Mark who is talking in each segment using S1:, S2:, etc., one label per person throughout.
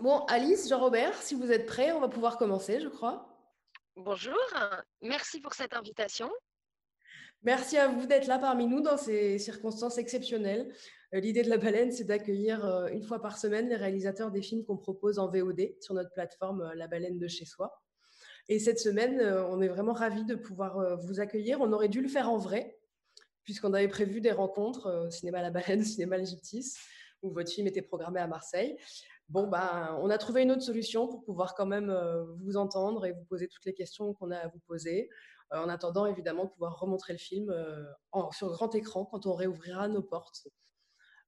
S1: Bon, Alice, Jean-Robert, si vous êtes prêts, on va pouvoir commencer, je crois.
S2: Bonjour, merci pour cette invitation.
S1: Merci à vous d'être là parmi nous dans ces circonstances exceptionnelles. Euh, l'idée de la baleine, c'est d'accueillir euh, une fois par semaine les réalisateurs des films qu'on propose en VOD sur notre plateforme euh, La Baleine de chez soi. Et cette semaine, on est vraiment ravis de pouvoir vous accueillir. On aurait dû le faire en vrai, puisqu'on avait prévu des rencontres au cinéma La Baleine, au cinéma L'Egyptis, où votre film était programmé à Marseille. Bon, ben, on a trouvé une autre solution pour pouvoir quand même vous entendre et vous poser toutes les questions qu'on a à vous poser. en attendant, évidemment, de pouvoir remontrer le film sur grand écran quand on réouvrira nos portes.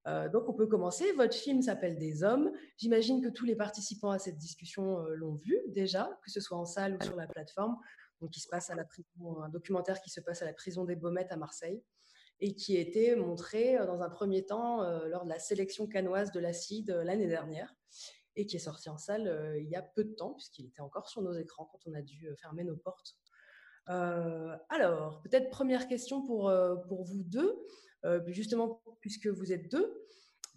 S1: Euh, donc, on peut commencer. Votre film s'appelle Des Hommes. J'imagine que tous les participants à cette discussion euh, l'ont vu déjà, que ce soit en salle ou sur la plateforme. Donc, qui se passe à la prison, un documentaire qui se passe à la prison des Baumettes à Marseille et qui été montré euh, dans un premier temps lors de la sélection canoise de l'acide l'année dernière et qui est sorti en salle il y a peu de temps, puisqu'il était encore sur nos écrans quand on a dû fermer nos portes. alors, peut-être première question pour, pour vous deux. Euh, justement, puisque vous êtes deux,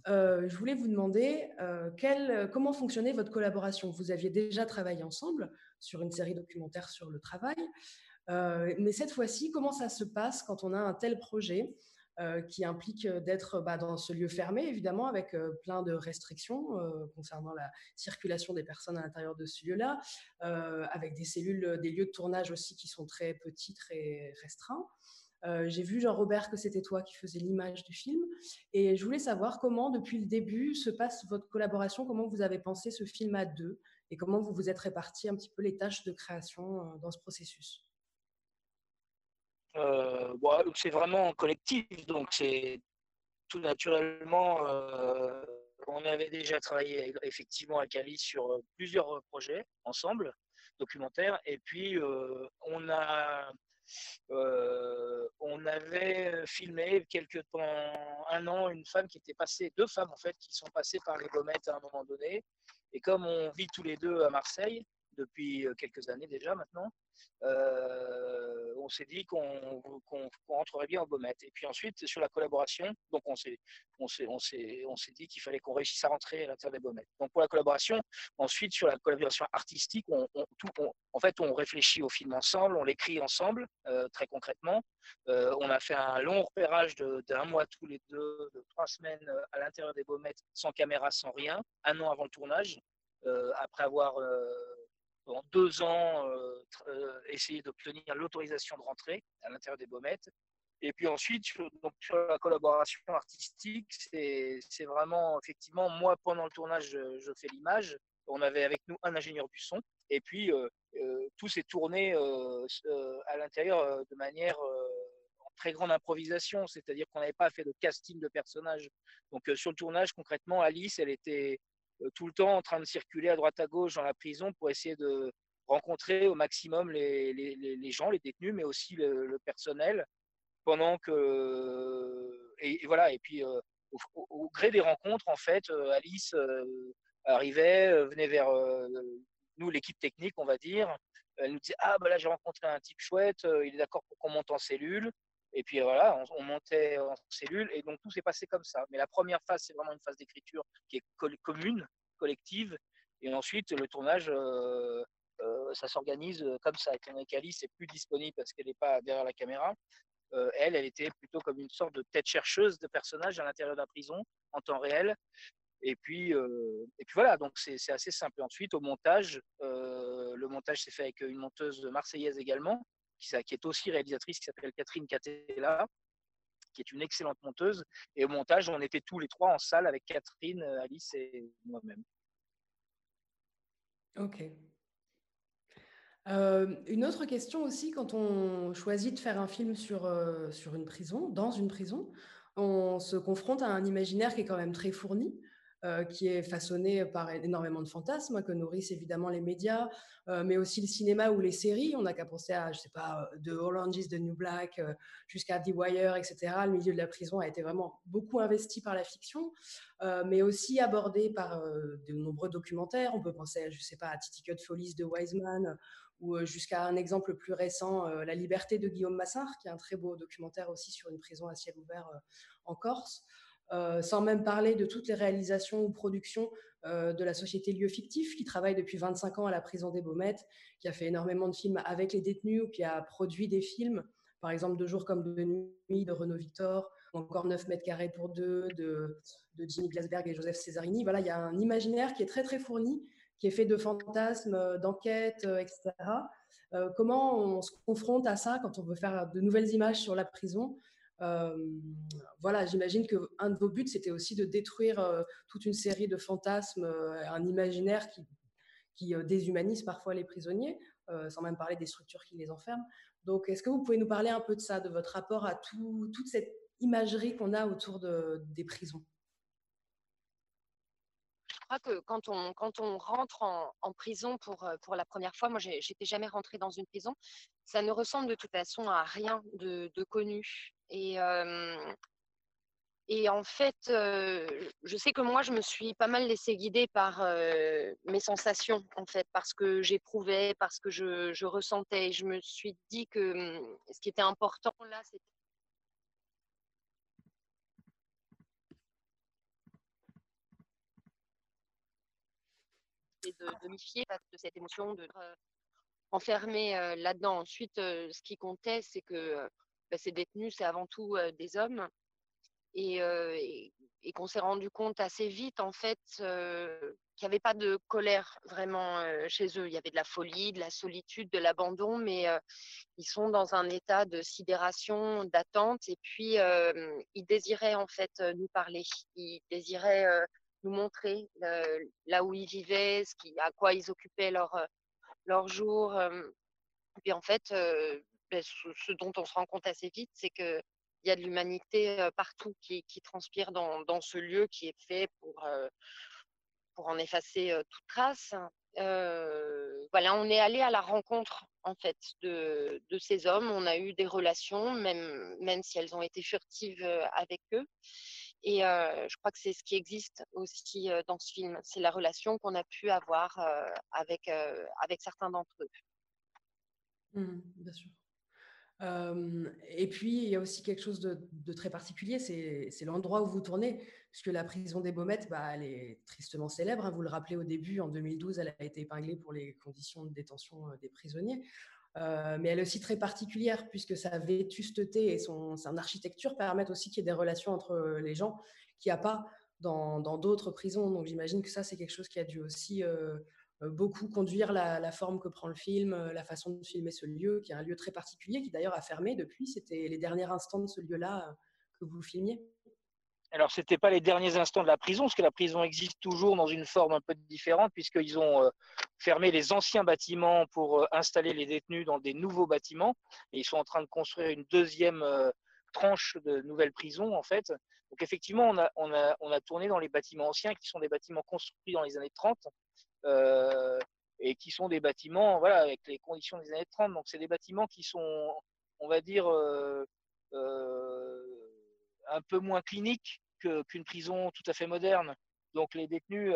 S1: euh, je voulais vous demander euh, comment fonctionnait votre collaboration? Vous aviez déjà travaillé ensemble sur une série documentaire sur le travail, mais cette fois-ci, comment ça se passe quand on a un tel projet qui implique d'être bah, dans ce lieu fermé, évidemment, avec plein de restrictions concernant la circulation des personnes à l'intérieur de ce lieu-là, avec des cellules, des lieux de tournage aussi qui sont très petits, très restreints. Euh, j'ai vu, Jean-Robert, que c'était toi qui faisais l'image du film. Et je voulais savoir comment, depuis le début, se passe votre collaboration, comment vous avez pensé ce film à deux et comment vous vous êtes répartis un petit peu les tâches de création euh, dans ce processus.
S3: Euh, c'est vraiment collectif, donc c'est tout naturellement. on avait déjà travaillé effectivement avec Alice sur plusieurs projets ensemble, documentaires, et puis on a euh, on avait filmé quelque temps, un an, une femme qui était passée, deux femmes en fait, qui sont passées par les gommettes à un moment donné. Et comme on vit tous les deux à Marseille, depuis euh, quelques années déjà maintenant, euh, on s'est dit qu'on rentrerait bien en Baumette. Et puis ensuite, sur la collaboration, donc on s'est dit qu'il fallait qu'on réussisse à rentrer à l'intérieur des Baumettes. Donc pour la collaboration, ensuite sur la collaboration artistique, on, en fait, on réfléchit au film ensemble, on l'écrit ensemble, euh, très concrètement. on a fait un long repérage d'un mois tous les deux, de trois semaines à l'intérieur des Baumettes, sans caméra, sans rien, un an avant le tournage, après avoir pendant deux ans euh, euh, essayer d'obtenir l'autorisation de rentrer à l'intérieur des Baumettes. Et puis ensuite, sur, donc, sur la collaboration artistique, c'est vraiment, effectivement, moi, pendant le tournage, je, fais l'image. On avait avec nous un ingénieur du son. Et puis, euh, tout s'est tourné à l'intérieur de manière en très grande improvisation. C'est-à-dire qu'on n'avait pas fait de casting de personnages. Donc, sur le tournage, concrètement, Alice, elle était tout le temps en train de circuler à droite à gauche dans la prison pour essayer de rencontrer au maximum les, les, les gens, les détenus, mais aussi le, personnel, pendant que et, voilà. Et puis euh, au, gré des rencontres, en fait, euh, Alice arrivait, venait vers nous, l'équipe technique, on va dire. Elle nous disait ah ben là j'ai rencontré un type chouette, il est d'accord pour qu'on monte en cellule. Et puis voilà, on, montait en cellule et donc tout s'est passé comme ça. Mais la première phase, c'est vraiment une phase d'écriture qui est commune, collective. Et ensuite, le tournage, euh, euh, ça s'organise comme ça. Étant donné qu'Alice n'est plus disponible parce qu'elle n'est pas derrière la caméra, euh, elle, elle était plutôt comme une sorte de tête chercheuse de personnage à l'intérieur de la prison en temps réel. Et puis, et puis voilà, donc c'est assez simple. ensuite, au montage, le montage s'est fait avec une monteuse marseillaise également, qui, est aussi réalisatrice, qui s'appelle Catherine Catella, qui est une excellente monteuse. Et au montage, on était tous les trois en salle avec Catherine, Alice et moi-même.
S1: Ok. Euh, une autre question aussi, quand on choisit de faire un film sur, euh, sur une prison, dans une prison, on se confronte à un imaginaire qui est quand même très fourni. Euh, qui est façonné par énormément de fantasmes que nourrissent évidemment les médias, euh, mais aussi le cinéma ou les séries. On n'a qu'à penser à, je sais pas, The Orange is the New Black, euh, jusqu'à The Wire, etc. Le milieu de la prison a été vraiment beaucoup investi par la fiction, mais aussi abordé par de nombreux documentaires. On peut penser, je sais pas, à Titicut Follies de Wiseman, ou jusqu'à un exemple plus récent, La Liberté de Guillaume Massard, qui est un très beau documentaire aussi sur une prison à ciel ouvert en Corse. Euh, sans même parler de toutes les réalisations ou productions de la société Lieu Fictif, qui travaille depuis 25 ans à la prison des Baumettes, qui a fait énormément de films avec les détenus, ou qui a produit des films, par exemple De jours comme de nuit de Renaud Victor, ou encore 9 mètres carrés pour deux de, de Jimmy Glasberg et Joseph Cesarini. Voilà, il y a un imaginaire qui est très très fourni, qui est fait de fantasmes, d'enquêtes, etc. comment on se confronte à ça quand on veut faire de nouvelles images sur la prison? Voilà, j'imagine qu'un de vos buts, c'était aussi de détruire toute une série de fantasmes, un imaginaire qui, déshumanise parfois les prisonniers, sans même parler des structures qui les enferment. Donc, est-ce que vous pouvez nous parler un peu de ça, de votre rapport à tout, toute cette imagerie qu'on a autour de, des prisons?
S2: Crois que quand on, quand on rentre en, prison pour, pour la première fois, moi, j'étais jamais rentrée dans une prison, ça ne ressemble de toute façon à rien de, connu. Et, et en fait, je sais que moi, je me suis pas mal laissée guider par mes sensations, en fait, parce que j'éprouvais, parce que je, je, ressentais. Je me suis dit que mmh, ce qui était important là, c'était de, de m'y fier de cette émotion, de enfermer là-dedans. Ensuite, ce qui comptait, c'est que bah, ces détenus, c'est avant tout des hommes. Et, et, qu'on s'est rendu compte assez vite, en fait, qu'il n'y avait pas de colère vraiment chez eux. Il y avait de la folie, de la solitude, de l'abandon, mais ils sont dans un état de sidération, d'attente. Et puis, ils désiraient, en fait, nous parler. Ils désiraient nous montrer là où ils vivaient, à quoi ils occupaient leur, leur jour. Et puis, en fait, ben, ce, dont on se rend compte assez vite, c'est qu'il y a de l'humanité partout qui, transpire dans, ce lieu qui est fait pour, pour en effacer toute trace. Euh, voilà, on est allé à la rencontre en fait de, de, ces hommes. On a eu des relations, même, même si elles ont été furtives avec eux. Et je crois que c'est ce qui existe aussi dans ce film. C'est la relation qu'on a pu avoir avec, avec certains d'entre eux.
S1: Mmh, bien sûr et puis, il y a aussi quelque chose de, très particulier, c'est l'endroit où vous tournez, puisque la prison des Baumettes, bah, elle est tristement célèbre. Hein, vous le rappelez au début, en 2012, elle a été épinglée pour les conditions de détention des prisonniers. Mais elle est aussi très particulière, puisque sa vétusteté et son, architecture permettent aussi qu'il y ait des relations entre les gens qu'il n'y a pas dans d'autres prisons. Donc j'imagine que ça, c'est quelque chose qui a dû aussi euh, beaucoup conduire la, forme que prend le film, euh, la façon de filmer ce lieu, qui est un lieu très particulier, qui d'ailleurs a fermé depuis. C'était les derniers instants de ce lieu-là euh, que vous filmiez.
S3: Alors, ce n'était pas les derniers instants de la prison, parce que la prison existe toujours dans une forme un peu différente, puisqu'ils ont fermé les anciens bâtiments pour installer les détenus dans des nouveaux bâtiments. Ils sont en train de construire une deuxième tranche de nouvelles prisons, en fait. Donc, effectivement, on a, tourné dans les bâtiments anciens, qui sont des bâtiments construits dans les années 30, euh, et qui sont des bâtiments voilà, avec les conditions des années 30. Donc, c'est des bâtiments qui sont, on va dire, euh, euh, un peu moins cliniques qu'une prison tout à fait moderne. Donc, les détenus,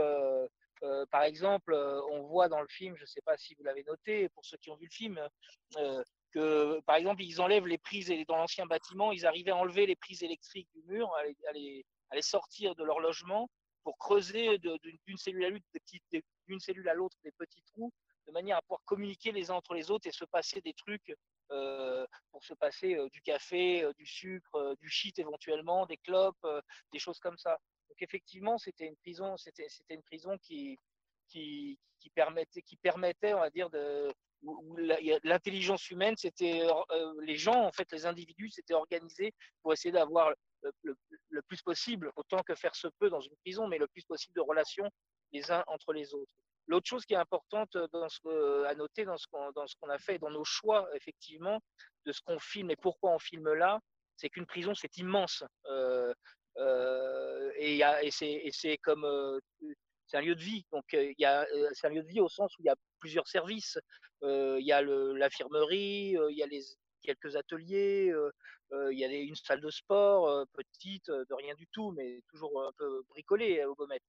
S3: par exemple, on voit dans le film, je ne sais pas si vous l'avez noté, pour ceux qui ont vu le film, que par exemple, ils enlèvent les prises dans l'ancien bâtiment, ils arrivaient à enlever les prises électriques du mur, à les, sortir de leur logement pour creuser d'une cellule à l'autre des l'autre des petits trous, de manière à pouvoir communiquer les uns entre les autres et se passer des trucs euh, pour se passer euh, du café, euh, du sucre, du shit éventuellement, des clopes, des choses comme ça. Donc effectivement, c'était une prison, c'était une prison qui, permettait, on va dire, où l'intelligence humaine, c'était les gens, en fait, les individus, s'étaient organisés pour essayer d'avoir le, plus possible, autant que faire se peut dans une prison, mais le plus possible de relations les uns entre les autres. L'autre chose qui est importante ce, à noter dans ce qu'on a fait, dans nos choix, effectivement, de ce qu'on filme et pourquoi on filme là, c'est qu'une prison, c'est immense. Euh, euh, et, et c'est comme euh, c'est un lieu de vie. Donc, a, c'est un lieu de vie au sens où il y a plusieurs services. il y a l'infirmerie, il y a quelques ateliers, il y a une salle de sport petite, de rien du tout, mais toujours un peu bricolée au Beaumet.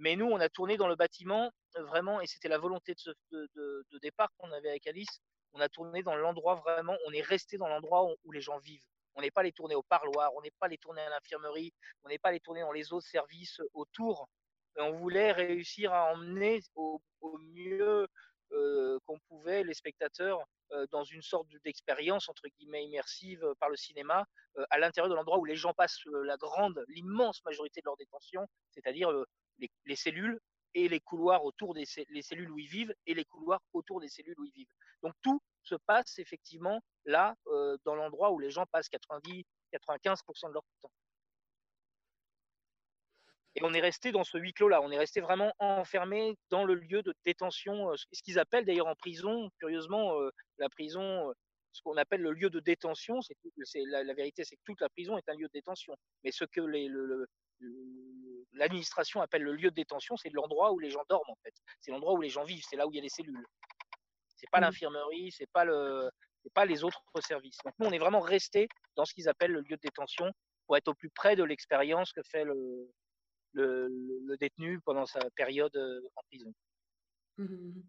S3: Mais nous, on a tourné dans le bâtiment vraiment, et c'était la volonté de, départ qu'on avait avec Alice. On a tourné dans l'endroit vraiment, on est resté dans l'endroit où, les gens vivent. On n'est pas allé tourner au parloir, on n'est pas allé tourner à l'infirmerie, on n'est pas allé tourner dans les autres services autour. on voulait réussir à emmener au, mieux qu'on pouvait les spectateurs dans une sorte d'expérience entre guillemets immersive par le cinéma à l'intérieur de l'endroit où les gens passent la grande, l'immense majorité de leur détention, c'est-à-dire les, cellules et les couloirs autour des les cellules où ils vivent et les couloirs autour des cellules où ils vivent. Donc tout se passe effectivement là, dans l'endroit où les gens passent 90-95% de leur temps. Et on est resté dans ce huis clos-là, on est resté vraiment enfermé dans le lieu de détention, ce qu'ils appellent d'ailleurs en prison, curieusement, la prison, ce qu'on appelle le lieu de détention, la, vérité, c'est que toute la prison est un lieu de détention. Mais ce que l'administration appelle le lieu de détention, c'est l'endroit où les gens dorment en fait. C'est l'endroit où les gens vivent, c'est là où il y a les cellules. C'est pas mmh. l'infirmerie, c'est pas le, pas les autres services. Donc nous, on est vraiment resté dans ce qu'ils appellent le lieu de détention pour être au plus près de l'expérience que fait le, le, détenu pendant sa période euh, en prison. Mmh, mmh,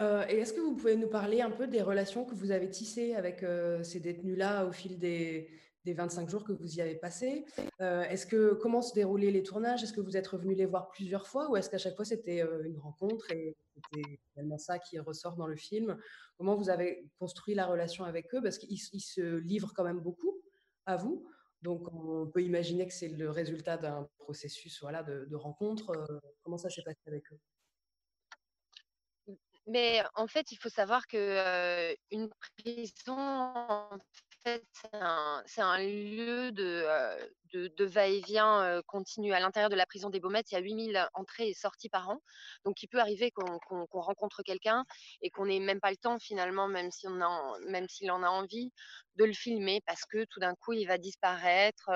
S1: euh, et est-ce que vous pouvez nous parler un peu des relations que vous avez tissées avec euh, ces détenus-là au fil des, des, 25 jours que vous y avez passés. Est-ce que comment se déroulaient les tournages? Est-ce que vous êtes revenu les voir plusieurs fois ou est-ce qu'à chaque fois c'était une rencontre et c'était finalement ça qui ressort dans le film? Comment vous avez construit la relation avec eux? Parce qu'ils se livrent quand même beaucoup à vous. Donc, on peut imaginer que c'est le résultat d'un processus voilà, de, rencontre. Euh, comment ça s'est passé avec eux?
S2: Mais en fait, il faut savoir que euh, une prison, c'est un, lieu de, de, va-et-vient continu. À l'intérieur de la prison des Baumettes, il y a 8000 entrées et sorties par an. Donc, il peut arriver qu'on rencontre quelqu'un et qu'on n'ait même pas le temps, finalement, même s'il en, en, a envie, de le filmer parce que tout d'un coup, il va disparaître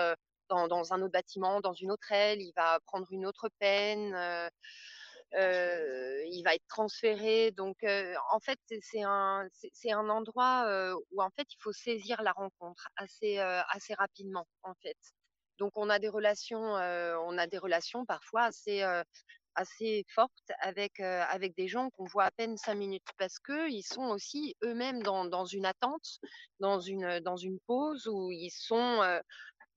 S2: dans, dans, un autre bâtiment, dans une autre aile, il va prendre une autre peine il va être transféré. Donc, en fait, c'est un, un endroit où en fait il faut saisir la rencontre assez, assez rapidement, en fait. Donc, on a des relations, on a des relations parfois assez, assez fortes avec, avec des gens qu'on voit à peine cinq minutes parce qu'ils sont aussi eux-mêmes dans, dans, une attente, dans une, dans une pause où ils sont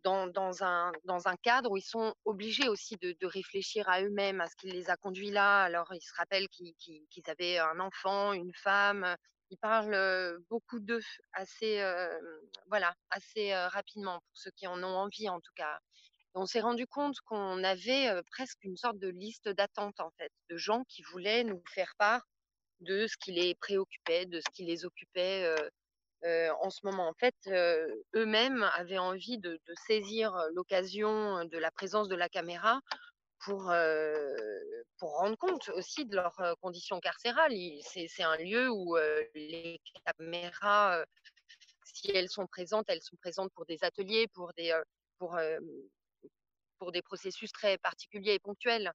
S2: dans, un, dans un cadre où ils sont obligés aussi de, réfléchir à eux-mêmes, à ce qui les a conduits là. Alors, ils se rappellent qu'ils avaient un enfant, une femme. Ils parlent beaucoup d'eux assez, voilà, assez rapidement, pour ceux qui en ont envie en tout cas. on s'est rendu compte qu'on avait presque une sorte de liste d'attente, en fait, de gens qui voulaient nous faire part de ce qui les préoccupait, de ce qui les occupait en ce moment. En fait, eux-mêmes avaient envie de, saisir l'occasion de la présence de la caméra pour, pour rendre compte aussi de leurs conditions carcérales. C'est un lieu où les caméras, si elles sont présentes, elles sont présentes pour des ateliers, pour des, pour, pour des processus très particuliers et ponctuels.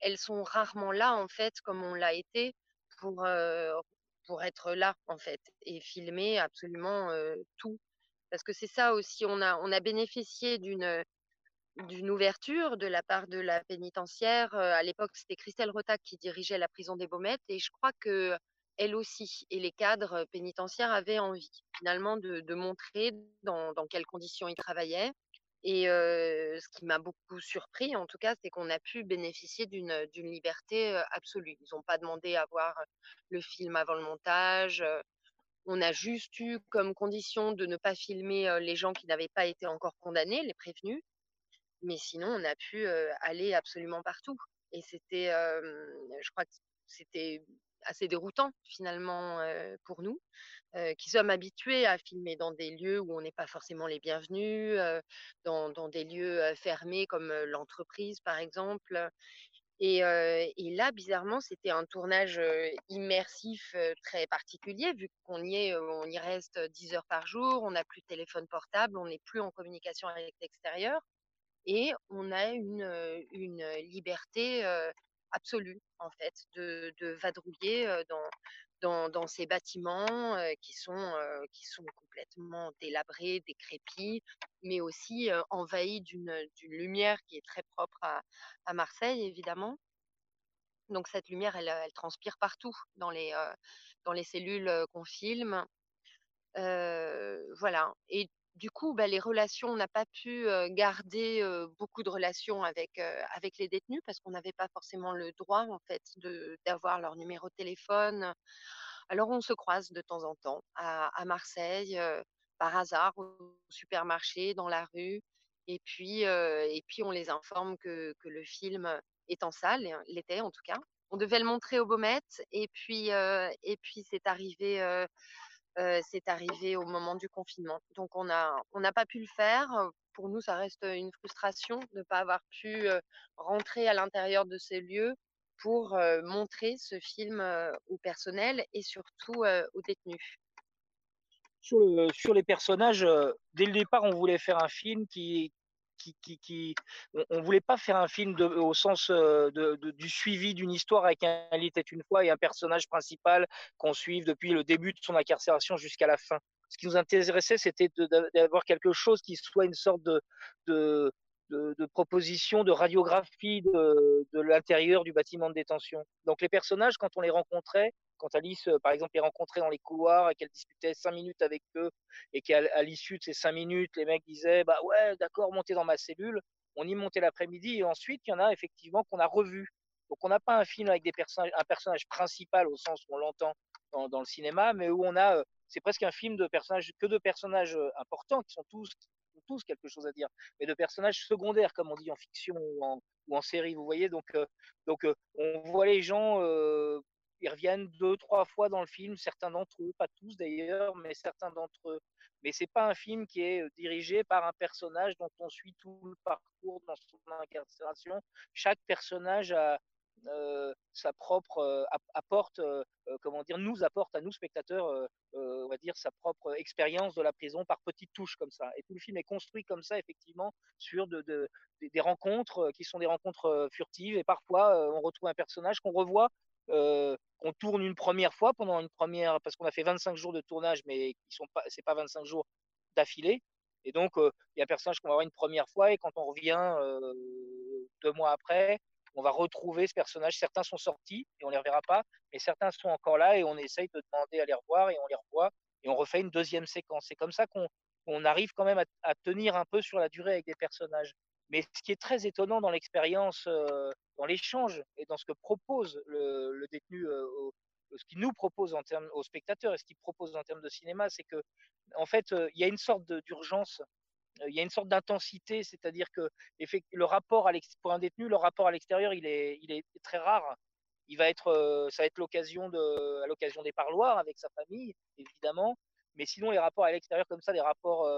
S2: Elles sont rarement là, en fait, comme on l'a été, pour pour être là en fait et filmer absolument tout. Parce que c'est ça aussi, on a, on a bénéficié d'une d'une ouverture de la part de la pénitentiaire. À l'époque, c'était Christelle Rotac qui dirigeait la prison des Baumettes et je crois que elle aussi et les cadres pénitentiaires avaient envie finalement de, de montrer dans, dans, quelles conditions ils travaillaient, et ce qui m'a beaucoup surpris, en tout cas, c'est qu'on a pu bénéficier d'une liberté absolue. Ils n'ont pas demandé à voir le film avant le montage. On a juste eu comme condition de ne pas filmer les gens qui n'avaient pas été encore condamnés, les prévenus. Mais sinon, on a pu aller absolument partout. Et c'était, je crois que c'était assez déroutant finalement pour nous, qui sommes habitués à filmer dans des lieux où on n'est pas forcément les bienvenus, dans, des lieux fermés comme l'entreprise par exemple. Et, là, bizarrement, c'était un tournage immersif très particulier, vu qu'on y est, on y reste 10 heures par jour, on n'a plus de téléphone portable, on n'est plus en communication avec l'extérieur, et on a une liberté absolue, en fait, de, vadrouiller dans, dans, ces bâtiments qui, sont, qui sont complètement délabrés, décrépits, mais aussi envahis d'une lumière qui est très propre à, Marseille, évidemment. Donc cette lumière, elle, transpire partout dans les, dans les cellules qu'on filme. voilà. Du coup, bah, les relations, on n'a pas pu garder beaucoup de relations avec, les détenus parce qu'on n'avait pas forcément le droit, en fait, d'avoir leur numéro de téléphone. Alors, on se croise de temps en temps à, Marseille, par hasard, au supermarché, dans la rue. Et puis, et puis on les informe que, le film est en salle, l'était en tout cas. On devait le montrer au Beaumet et puis, et puis c'est arrivé c'est arrivé au moment du confinement. Donc on n'a pas pu le faire. Pour nous, ça reste une frustration de ne pas avoir pu rentrer à l'intérieur de ces lieux pour montrer ce film au personnel et surtout aux détenus.
S3: Sur les personnages, dès le départ, on voulait faire un film qui, on, ne voulait pas faire un film au sens euh, du suivi d'une histoire avec un lit était une fois et un personnage principal qu'on suive depuis le début de son incarcération jusqu'à la fin. Ce qui nous intéressait, c'était d'avoir quelque chose qui soit une sorte de, proposition, de radiographie de l'intérieur du bâtiment de détention. Donc les personnages, quand on les rencontrait, quand Alice, euh, par exemple, les rencontrait dans les couloirs et qu'elle discutait cinq minutes avec eux et qu'à l'issue de ces cinq minutes, les mecs disaient bah ouais, d'accord, montez dans ma cellule. On y montait l'après-midi et ensuite il y en a effectivement qu'on a revu. Donc on n'a pas un film avec des personnages, un personnage principal au sens où on l'entend dans, le cinéma, mais où on a, euh, c'est presque un film de personnages que de personnages euh, importants qui sont tous tous quelque chose à dire, mais de personnages secondaires, comme on dit en fiction ou en, ou en série, vous voyez. Donc, donc on voit les gens ils reviennent deux, trois fois dans le film, certains d'entre eux, pas tous d'ailleurs, mais certains d'entre eux. Mais c'est pas un film qui est dirigé par un personnage dont on suit tout le parcours dans son incarcération. Chaque personnage a sa propre apporte, comment dire, nous apporte à nous spectateurs, on va dire sa propre expérience de la prison par petites touches comme ça. Et tout le film est construit comme ça effectivement sur de, de, des rencontres qui sont des rencontres furtives et parfois on retrouve un personnage qu'on revoit euh, qu'on tourne une première fois pendant une première, parce qu'on a fait 25 jours de tournage, mais qui sont pas, c'est pas 25 jours d'affilée. Et donc, euh, il y a un personnage qu'on va voir une première fois, et quand on revient euh, deux mois après, on va retrouver ce personnage. Certains sont sortis et on les reverra pas, mais certains sont encore là et on essaye de demander à les revoir et on les revoit et on refait une deuxième séquence. C'est comme ça qu'on on arrive quand même à, tenir un peu sur la durée avec des personnages. Mais ce qui est très étonnant dans l'expérience, euh, dans l'échange et dans ce que propose le, le détenu, euh, ce qu'il nous propose en termes aux spectateurs et ce qu'il propose en termes de cinéma, c'est que en fait, euh, il y a une sorte d'urgence, il y a une sorte d'intensité, c'est-à-dire que le rapport à pour un détenu, le rapport à l'extérieur, il est, très rare. Il va être, ça va être l'occasion à l'occasion des parloirs avec sa famille, évidemment. Mais sinon, les rapports à l'extérieur comme ça, des rapports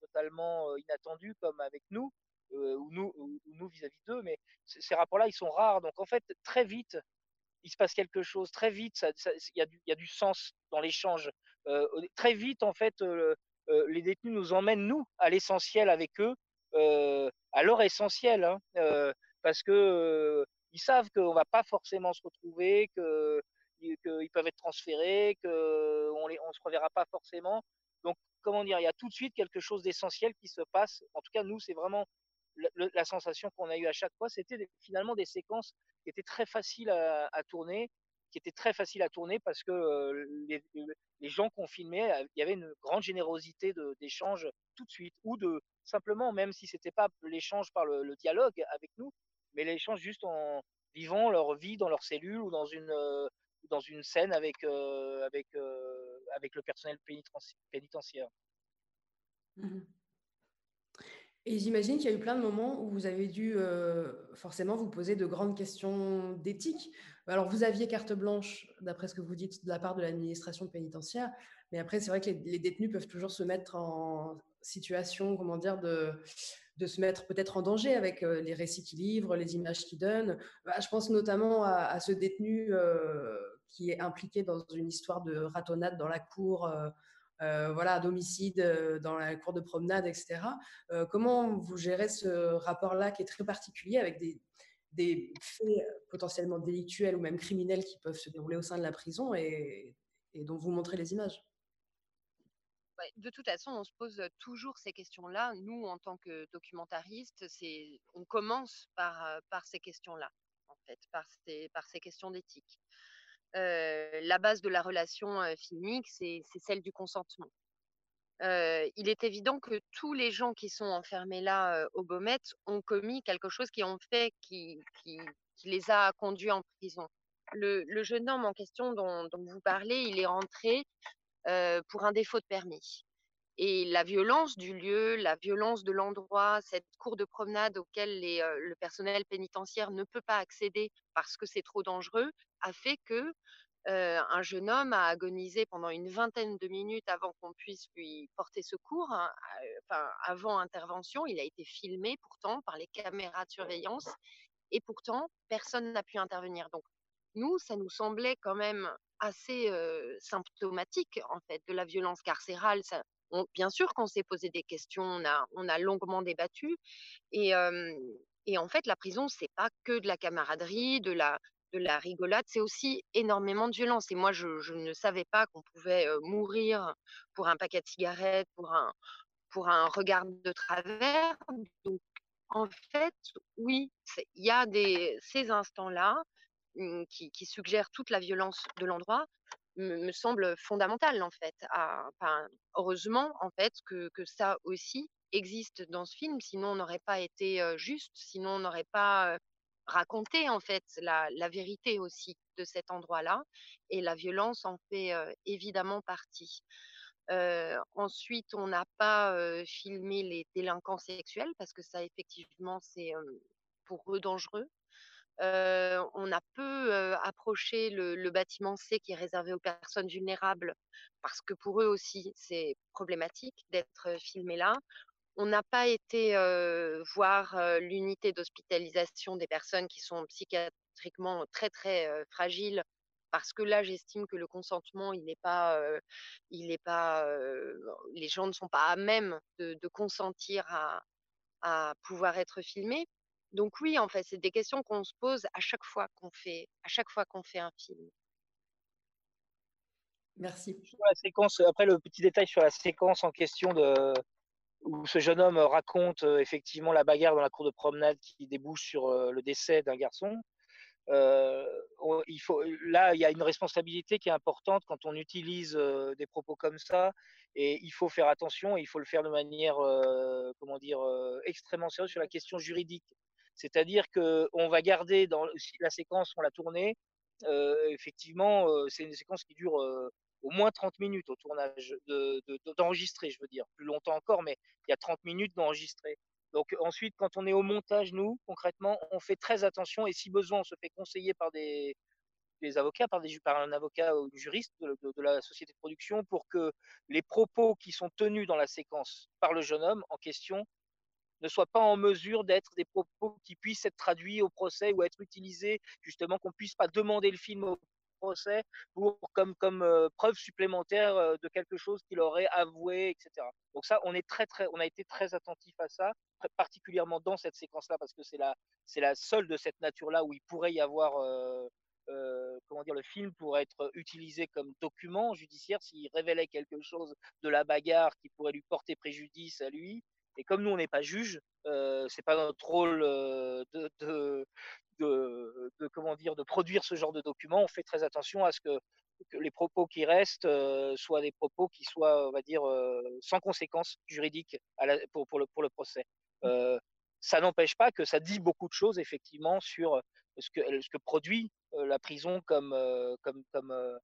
S3: totalement inattendus comme avec nous, ou nous, vis-à-vis d'eux, mais ces rapports-là, ils sont rares. Donc en fait, très vite, il se passe quelque chose. Très vite, il y, a du sens dans l'échange. Très vite, en fait, euh, les détenus nous emmènent, nous, à l'essentiel avec eux, à leur essentiel, hein, parce que ils savent qu'on va pas forcément se retrouver, qu'ils peuvent être transférés, qu'on ne on se reverra pas forcément. Donc, comment dire, il y a tout de suite quelque chose d'essentiel qui se passe. En tout cas, nous, c'est vraiment la, sensation qu'on a eue à chaque fois, c'était finalement des séquences qui étaient très faciles à, tourner, qui étaient très faciles à tourner parce que les, gens qu'on filmait, il y avait une grande générosité d'échange tout de suite, ou de simplement, même si c'était pas l'échange par le, dialogue avec nous, mais l'échange juste en vivant leur vie dans leur cellule ou dans une scène avec le personnel pénitentiaire.
S1: Mmh et j'imagine qu'il y a eu plein de moments où vous avez dû euh, forcément vous poser de grandes questions d'éthique. Alors, vous aviez carte blanche, d'après ce que vous dites, de la part de l'administration pénitentiaire, mais après, c'est vrai que les, détenus peuvent toujours se mettre en situation, comment dire, de, se mettre peut-être en danger avec euh, les récits qu'ils livrent, les images qu'ils donnent. Bah, je pense notamment à, ce détenu euh, qui est impliqué dans une histoire de ratonnade dans la cour euh, voilà, d'homicide euh, dans la cour de promenade, etc. Euh, comment vous gérez ce rapport-là qui est très particulier avec des, faits potentiellement délictuels ou même criminels qui peuvent se dérouler au sein de la prison et, dont vous montrez les images?
S2: De toute façon, on se pose toujours ces questions-là. Nous, en tant que documentaristes, on commence par, par ces questions-là, en fait, par ces questions d'éthique la base de la relation filmique, c'est celle du consentement. il est évident que tous les gens qui sont enfermés là au Beaumet ont commis quelque chose qui les a conduits en prison. Le, le jeune homme en question dont, dont, vous parlez, il est rentré pour un défaut de permis. Et la violence du lieu, la violence de l'endroit, cette cour de promenade auquel les, le personnel pénitentiaire ne peut pas accéder parce que c'est trop dangereux, a fait que un jeune homme a agonisé pendant une vingtaine de minutes avant qu'on puisse lui porter secours. Hein, enfin, avant intervention, il a été filmé pourtant par les caméras de surveillance et pourtant personne n'a pu intervenir. Donc nous, ça nous semblait quand même assez symptomatique en fait de la violence carcérale. Bien sûr qu'on s'est posé des questions, on a, on a longuement débattu et, en fait la prison c'est pas que de la camaraderie, de la de la rigolade, c'est aussi énormément de violence. Et moi, je, ne savais pas qu'on pouvait mourir pour un paquet de cigarettes, pour un, regard de travers. Donc, en fait, oui, il y a ces instants-là mmh, qui, suggèrent toute la violence de l'endroit, me, semble fondamental en fait. heureusement en fait que, que, ça aussi existe dans ce film, sinon on n'aurait pas été juste, sinon on n'aurait pas raconter en fait la, vérité aussi de cet endroit-là et la violence en fait évidemment partie. ensuite, on n'a pas filmé les délinquants sexuels parce que ça effectivement c'est pour eux dangereux. On a peu approché le, bâtiment C qui est réservé aux personnes vulnérables parce que pour eux aussi c'est problématique d'être filmé là. On n'a pas été voir l'unité d'hospitalisation des personnes qui sont psychiatriquement très très fragiles parce que là, j'estime que le consentement, il n'est pas, il est pas, les gens ne sont pas à même de, consentir à, pouvoir être filmés. Donc oui, en fait, c'est des questions qu'on se pose à chaque fois qu'on fait, à chaque fois qu'on fait un film.
S1: Merci.
S3: La séquence, après le petit détail sur la séquence en question de, où ce jeune homme raconte euh, effectivement la bagarre dans la cour de promenade qui débouche sur euh, le décès d'un garçon. Euh, il faut, là, il y a une responsabilité qui est importante quand on utilise des propos comme ça, et il faut faire attention, et il faut le faire de manière, comment dire, extrêmement sérieuse sur la question juridique. C'est-à-dire qu'on va garder dans la séquence, on l'a tournée, effectivement, c'est une séquence qui dure au moins 30 minutes au tournage, d'enregistrer, de, je veux dire, plus longtemps encore, mais il y a 30 minutes d'enregistrer. Donc ensuite, quand on est au montage, nous, concrètement, on fait très attention et si besoin, on se fait conseiller par des, avocats, par, un avocat ou juriste de, de, la société de production pour que les propos qui sont tenus dans la séquence par le jeune homme en question ne soient pas en mesure d'être des propos qui puissent être traduits au procès ou être utilisés, justement, qu'on ne puisse pas demander le film au procès pour, comme, comme euh, preuve supplémentaire euh, de quelque chose qu'il aurait avoué, etc. Donc ça, on, est très, très, on a été très attentif à ça, particulièrement dans cette séquence-là, parce que c'est la, c'est la seule de cette nature-là où il pourrait y avoir... Euh, comment dire, le film pourrait être utilisé comme document judiciaire s'il révélait quelque chose de la bagarre qui pourrait lui porter préjudice à lui. Et comme nous, on n'est pas juge, euh, c'est pas notre rôle de, de, de, comment dire, de produire ce genre de documents. On fait très attention à ce que, les propos qui restent euh, soient des propos qui soient, on va dire, euh, sans conséquences juridiques pour, pour, le, pour le procès. Mmh. Euh, ça n'empêche pas que ça dit beaucoup de choses, effectivement, sur ce que, ce que produit la prison comme, comme, comme,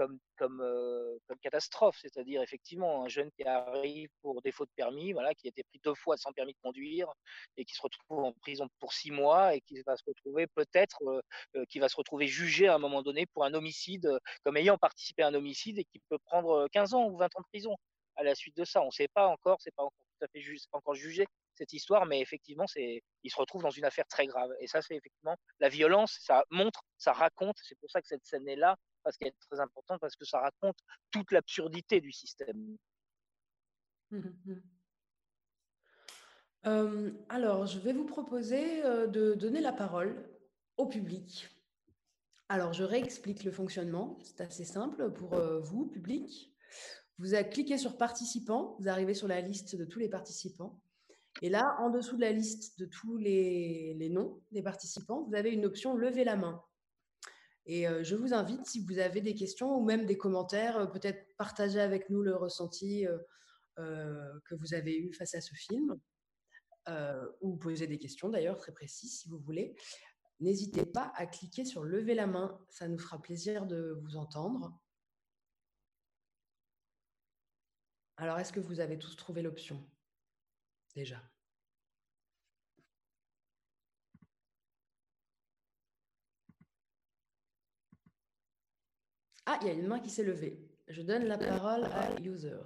S3: euh, comme catastrophe, c'est-à-dire effectivement un jeune qui arrive pour défaut de permis, voilà, qui a été pris deux fois sans permis de conduire et qui se retrouve en prison pour six mois et qui va se retrouver peut-être, euh, euh, qui va se retrouver jugé à un moment donné pour un homicide, comme ayant participé à un homicide et qui peut prendre 15 ans ou 20 ans de prison à la suite de ça. On ne sait pas encore, c'est pas encore tout à fait pas encore jugé cette histoire, mais effectivement, c'est, il se retrouve dans une affaire très grave. Et ça, c'est effectivement la violence, ça montre, ça raconte. C'est pour ça que cette scène est là, parce qu'elle est très importante, parce que ça raconte toute l'absurdité du système.
S1: Mmh mmh. alors, je vais vous proposer de donner la parole au public. Alors, je réexplique le fonctionnement. C'est assez simple pour vous, public. Vous cliqué sur participants, vous arrivez sur la liste de tous les participants. Et là, en dessous de la liste de tous les, les noms des participants, vous avez une option lever la main. Et je vous invite, si vous avez des questions ou même des commentaires, peut-être partager avec nous le ressenti que vous avez eues face à ce film, ou poser des questions d'ailleurs très précises si vous voulez. N'hésitez pas à cliquer sur lever la main, ça nous fera plaisir de vous entendre. Alors, est-ce que vous avez tous trouvé l'option? Déjà Ah, il y a une main qui s'est levée. Je donne la parole à User.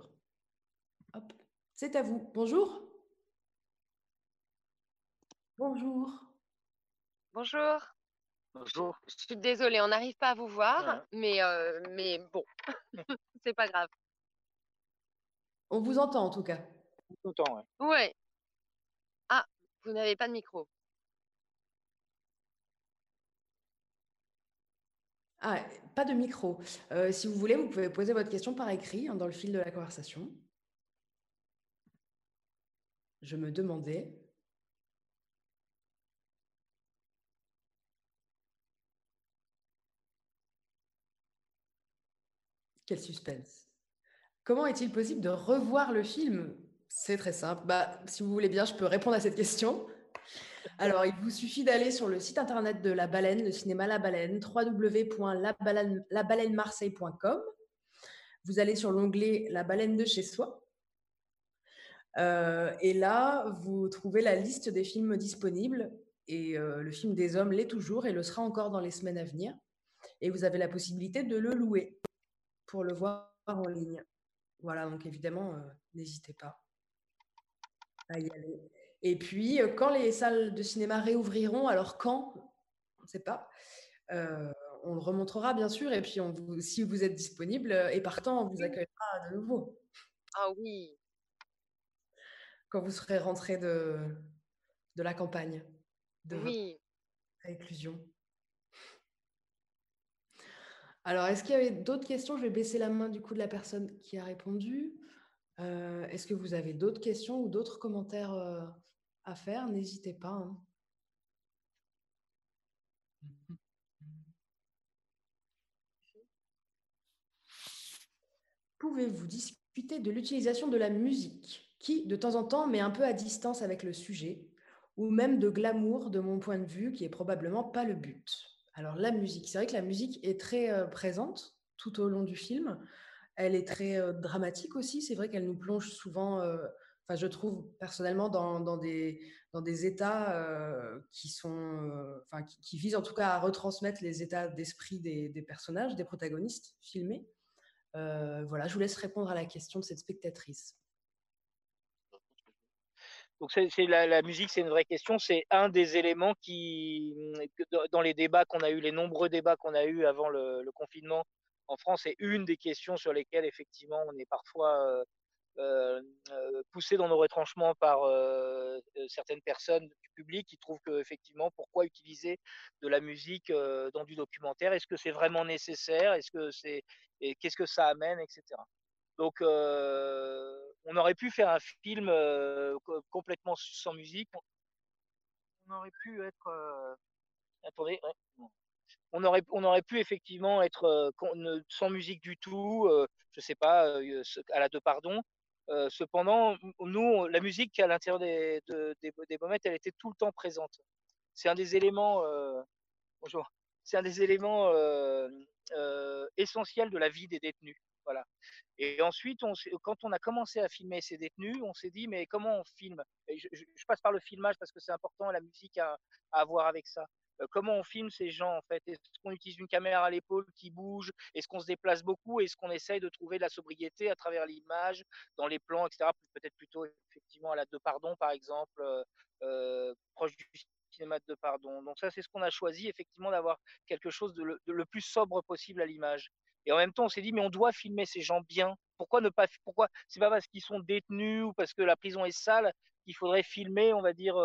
S1: Hop, c'est à vous. Bonjour. Bonjour.
S2: Bonjour.
S3: Bonjour.
S2: Je suis désolée, on n'arrive pas à vous voir, mais, euh, mais bon, c'est pas grave.
S1: On vous entend en tout cas.
S3: On vous entend,
S2: ouais. Ouais. Ah, vous n'avez pas de micro.
S1: Ah, pas de micro. Euh, si vous voulez, vous pouvez poser votre question par écrit hein, dans le fil de la conversation. Je me demandais. Quel suspense. Comment est-il possible de revoir le film? C'est très simple. Bah, si vous voulez bien, je peux répondre à cette question. Alors, il vous suffit d'aller sur le site internet de La Baleine, le cinéma La Baleine, www.labaleinemarseille.com. Vous allez sur l'onglet La Baleine de chez soi. Euh, et là, vous trouvez la liste des films disponibles. Et euh, le film des hommes l'est toujours et le sera encore dans les semaines à venir. Et vous avez la possibilité de le louer pour le voir en ligne. Voilà, donc évidemment, euh, n'hésitez pas à y aller. Et puis, euh, quand les salles de cinéma réouvriront, alors quand? On ne sait pas. Euh, on le remontrera bien sûr. Et puis, on vous, si vous êtes disponible et partant, on vous accueillera de nouveau.
S2: Ah oui.
S1: Quand vous serez rentré de, de la campagne, de
S2: oui.
S1: réclusion. Alors, est-ce qu'il y avait d'autres questions? Je vais baisser la main du coup de la personne qui a répondu. Euh, est-ce que vous avez d'autres questions ou d'autres commentaires à faire, n'hésitez pas. Hein. Pouvez-vous discuter de l'utilisation de la musique qui, de temps en temps, met un peu à distance avec le sujet, ou même de glamour, de mon point de vue, qui est probablement pas le but? Alors la musique, c'est vrai que la musique est très euh, présente tout au long du film. Elle est très euh, dramatique aussi. C'est vrai qu'elle nous plonge souvent euh, enfin, je trouve personnellement dans, dans, des, dans des états euh, qui sont, euh, enfin, qui, visent en tout cas à retransmettre les états d'esprit des, personnages, des protagonistes filmés. Euh, voilà, je vous laisse répondre à la question de cette spectatrice.
S3: Donc c'est, la, musique, c'est une vraie question. C'est un des éléments qui, dans les débats qu'on a eu, les nombreux débats qu'on a eu avant le, le, confinement en France, c'est une des questions sur lesquelles effectivement on est parfois euh, euh, poussé dans nos retranchements par euh, certaines personnes du public qui trouvent que effectivement pourquoi utiliser de la musique dans du documentaire? Est-ce que c'est vraiment nécessaire? Est-ce que c'est et qu'est-ce que ça amène, etc. Donc on aurait pu faire un film complètement sans musique. On aurait pu être attendez, on aurait, on aurait pu effectivement être sans musique du tout, je sais pas, à la deux pardon, euh, cependant, nous, la musique à l'intérieur des, des, des bombettes, elle était tout le temps présente. C'est un des éléments, euh, bonjour, c'est un des éléments euh, essentiels de la vie des détenus. Voilà. Et ensuite, quand on a commencé à filmer ces détenus, on s'est dit, mais comment on filme? Je, passe par le filmage parce que c'est important, la musique à, à voir avec ça. Comment on filme ces gens en fait? Est-ce qu'on utilise une caméra à l'épaule qui bouge? Est-ce qu'on se déplace beaucoup? Est-ce qu'on essaye de trouver de la sobriété à travers l'image, dans les plans, etc. Peut-être plutôt effectivement à la de pardon par exemple, proche du cinéma de pardon. Donc ça c'est ce qu'on a choisi effectivement d'avoir quelque chose de le, plus sobre possible à l'image. Et en même temps, on s'est dit, mais on doit filmer ces gens bien. Pourquoi ne pas Pourquoi? C'est pas parce qu'ils sont détenus ou parce que la prison est sale qu'il faudrait filmer, on va dire,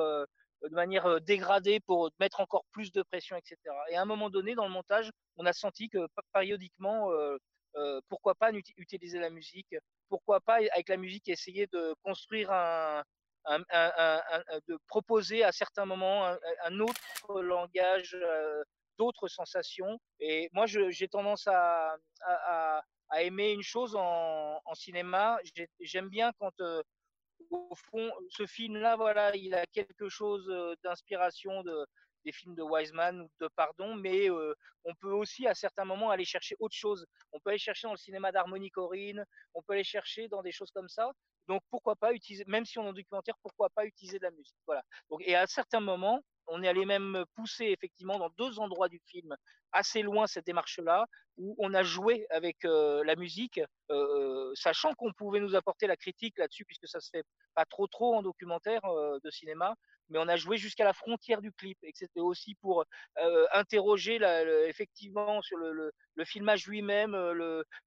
S3: de manière dégradée pour mettre encore plus de pression, etc. Et à un moment donné, dans le montage, on a senti que périodiquement, pourquoi pas utiliser la musique, pourquoi pas avec la musique essayer de construire un, de proposer à certains moments un, autre langage, d'autres sensations. Et moi, j'ai tendance à, à aimer une chose en, cinéma. J'aime bien quand, au fond, ce film-là, voilà, il a quelque chose d'inspiration de, des films de Wiseman ou de Pardon, mais on peut aussi à certains moments aller chercher autre chose. On peut aller chercher dans le cinéma d'harmonie Corinne, on peut aller chercher dans des choses comme ça. Donc pourquoi pas utiliser, même si on est en documentaire, pourquoi pas utiliser de la musique? Voilà. Donc, et à certains moments, on est allé même pousser effectivement dans deux endroits du film assez loin cette démarche-là, où on a joué avec la musique, sachant qu'on pouvait nous apporter la critique là-dessus, puisque ça se fait pas trop trop en documentaire de cinéma, mais on a joué jusqu'à la frontière du clip, et c'était aussi pour interroger effectivement sur le, filmage lui-même,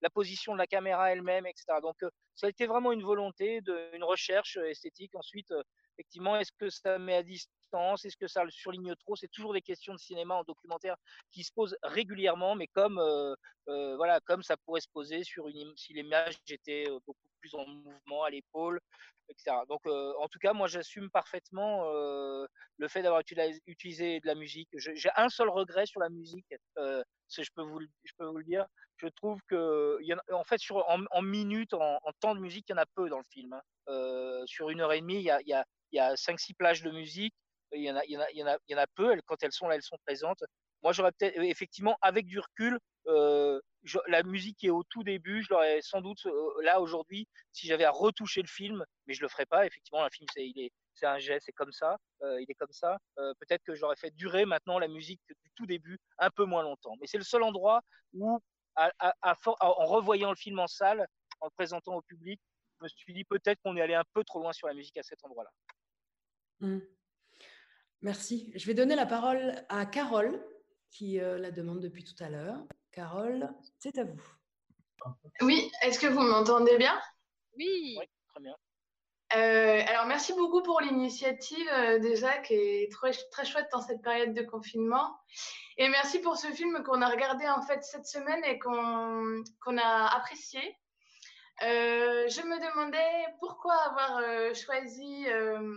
S3: la position de la caméra elle-même, etc. Donc ça a été vraiment une volonté, de, une recherche esthétique. Ensuite, effectivement, est-ce que ça met à distance? Est-ce que ça le surligne trop? C'est toujours des questions de cinéma en documentaire qui se posent régulièrement, mais comme, euh, euh, voilà, comme ça pourrait se poser sur une, si l'image était euh, beaucoup plus en mouvement à l'épaule, etc. Donc, en tout cas, moi, j'assume parfaitement le fait d'avoir utilisé de la musique. J'ai un seul regret sur la musique, je, peux vous, je peux vous le dire. Je trouve que, en, fait, sur, en, minutes, en, temps de musique, il y en a peu dans le film. Hein. sur une heure et demie, il y a, y a, y a 5-6 plages de musique il y en a, il y en a, il y en a peu. quand elles sont là, elles sont présentes. Moi, j'aurais peut-être, euh, effectivement, avec du recul, euh, la musique est au tout début, je l'aurais sans doute euh, là aujourd'hui, si j'avais à retoucher le film, mais je le ferai pas. Effectivement, un film, c'est, un geste, c'est comme ça, il est comme ça. peut-être que j'aurais fait durer maintenant la musique du tout début un peu moins longtemps. Mais c'est le seul endroit où, en revoyant le film en salle, en le présentant au public, je me suis dit peut-être qu'on est allé un peu trop loin sur la musique à cet endroit-là.
S1: Mmh. Merci. Je vais donner la parole à Carole, qui euh, la demande depuis tout à l'heure. Carole, c'est à vous.
S4: Oui, est-ce que vous m'entendez bien?
S2: Oui.
S3: très bien.
S4: Euh, alors, merci beaucoup pour l'initiative euh, déjà qui est très, très chouette dans cette période de confinement. Et merci pour ce film qu'on a regardé en fait cette semaine et qu'on a apprécié. Euh, je me demandais pourquoi avoir euh, choisi euh,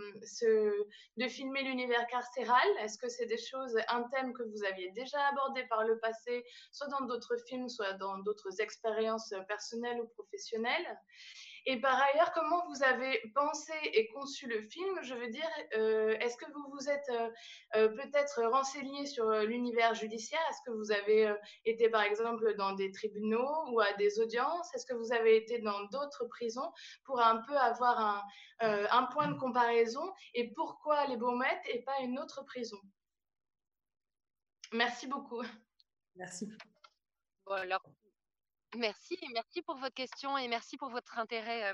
S4: de filmer l'univers carcéral. Est-ce que c'est des choses, un thème que vous aviez déjà abordé par le passé, soit dans d'autres films, soit dans d'autres expériences personnelles ou professionnelles? Et par ailleurs, comment vous avez pensé et conçu le film? Je veux dire, euh, est-ce que vous vous êtes euh, euh, peut-être renseigné sur l'univers judiciaire? Est-ce que vous avez été par exemple dans des tribunaux ou à des audiences? Est-ce que vous avez été dans d'autres prisons pour un peu avoir un, un point de comparaison? Et pourquoi les Baumettes et pas une autre prison? Merci beaucoup.
S1: Merci.
S2: Bon, alors, Merci, merci pour votre question et merci pour votre intérêt.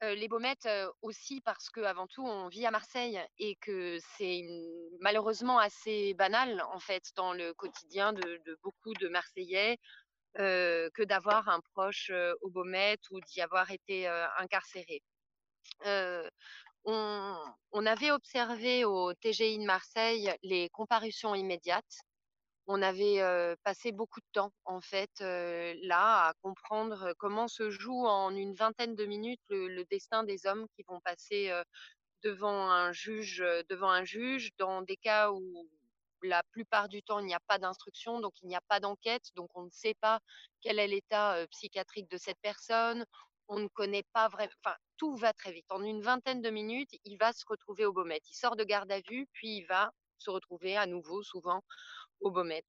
S2: les Baumettes aussi parce qu'avant tout, on vit à Marseille et que c'est malheureusement assez banal en fait dans le quotidien de, beaucoup de Marseillais que d'avoir un proche aux Baumettes ou d'y avoir été incarcéré. On, avait observé au TGI de Marseille les comparutions immédiates on avait passé beaucoup de temps en fait là à comprendre comment se joue en une vingtaine de minutes le, destin des hommes qui vont passer devant un juge devant un juge. Dans des cas où la plupart du temps il n'y a pas d'instruction donc il n'y a pas d'enquête donc on ne sait pas quel est l'état psychiatrique de cette personne. On ne connaît pas vraiment enfin tout va très vite. En une vingtaine de minutes il va se retrouver au Beaumet il sort de garde à vue puis il va se retrouver à nouveau souvent au Baumette.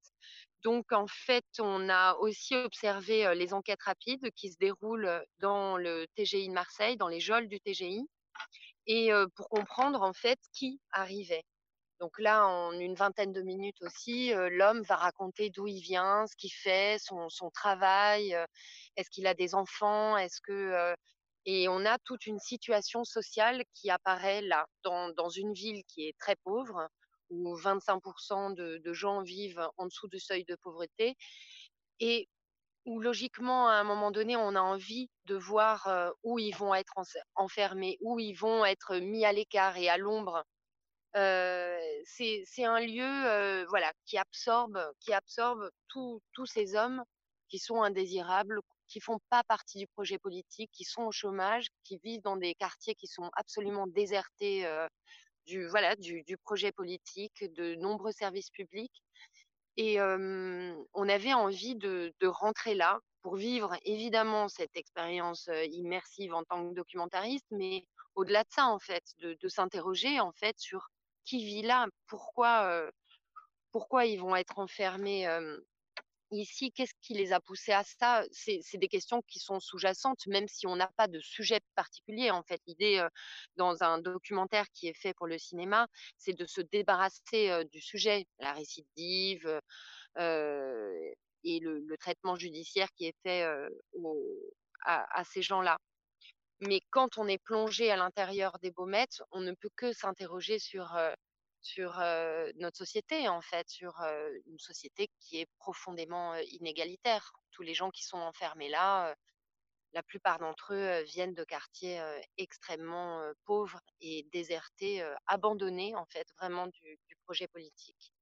S2: Donc, en fait, on a aussi observé les enquêtes rapides qui se déroulent dans le TGI de Marseille, dans les geôles du TGI, et pour comprendre en fait qui arrivait. Donc là, en une vingtaine de minutes aussi, l'homme va raconter d'où il vient, ce qu'il fait, son, travail, est-ce qu'il a des enfants, est-ce que et on a toute une situation sociale qui apparaît là, dans une ville qui est très pauvre, où 25% de, gens vivent en dessous du seuil de pauvreté et où logiquement, à un moment donné, on a envie de voir où ils vont être enfermés, où ils vont être mis à l'écart et à l'ombre. c'est un lieu voilà, qui absorbe, qui absorbe tous ces hommes qui sont indésirables, qui font pas partie du projet politique, qui sont au chômage, qui vivent dans des quartiers qui sont absolument désertés du, voilà, du, projet politique, de nombreux services publics. Et on avait envie de, rentrer là pour vivre évidemment cette expérience immersive en tant que documentariste, mais au-delà de ça, en fait, de, s'interroger en fait sur qui vit là, pourquoi, pourquoi ils vont être enfermés ici, qu'est-ce qui les a poussés à ça? C'est des questions qui sont sous-jacentes, même si on n'a pas de sujet particulier. En fait, l'idée dans un documentaire qui est fait pour le cinéma, c'est de se débarrasser du sujet, la récidive et le, traitement judiciaire qui est fait à, ces gens-là. Mais quand on est plongé à l'intérieur des baumettes, on ne peut que s'interroger sur sur notre société, en fait, sur une société qui est profondément inégalitaire. Tous les gens qui sont enfermés là, la plupart d'entre eux viennent de quartiers extrêmement pauvres et désertés, abandonnés, en fait, vraiment du, projet politique.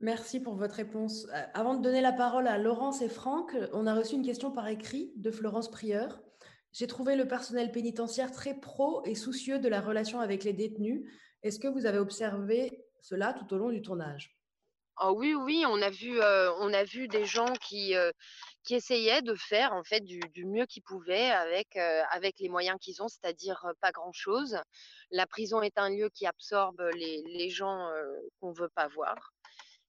S1: Merci pour votre réponse. Avant de donner la parole à Laurence et Franck, on a reçu une question par écrit de Florence Prieur. J'ai trouvé le personnel pénitentiaire très pro et soucieux de la relation avec les détenus. Est-ce que vous avez observé cela tout au long du tournage?
S2: Oh oui, oui, on a vu, euh, on a vu des gens qui, euh, qui essayaient de faire en fait du, mieux qu'ils pouvaient avec, euh, avec les moyens qu'ils ont, c'est-à-dire pas grand-chose. La prison est un lieu qui absorbe les, les gens qu'on ne veut pas voir.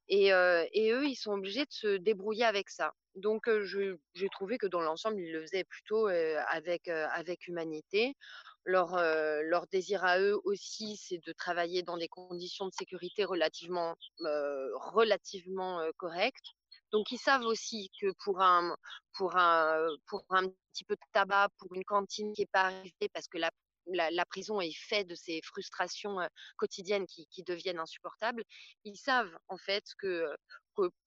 S2: Et, et, eux, ils sont obligés de se débrouiller avec ça. Donc, j'ai trouvé que dans l'ensemble, ils le faisaient plutôt avec, avec humanité. Leur, leur désir à eux aussi, c'est de travailler dans des conditions de sécurité relativement, relativement correctes. Donc, ils savent aussi que pour un, pour, un, pour un petit peu de tabac, pour une cantine qui n'est pas arrivée parce que la la, prison est faite de ces frustrations quotidiennes qui, deviennent insupportables, ils savent en fait que,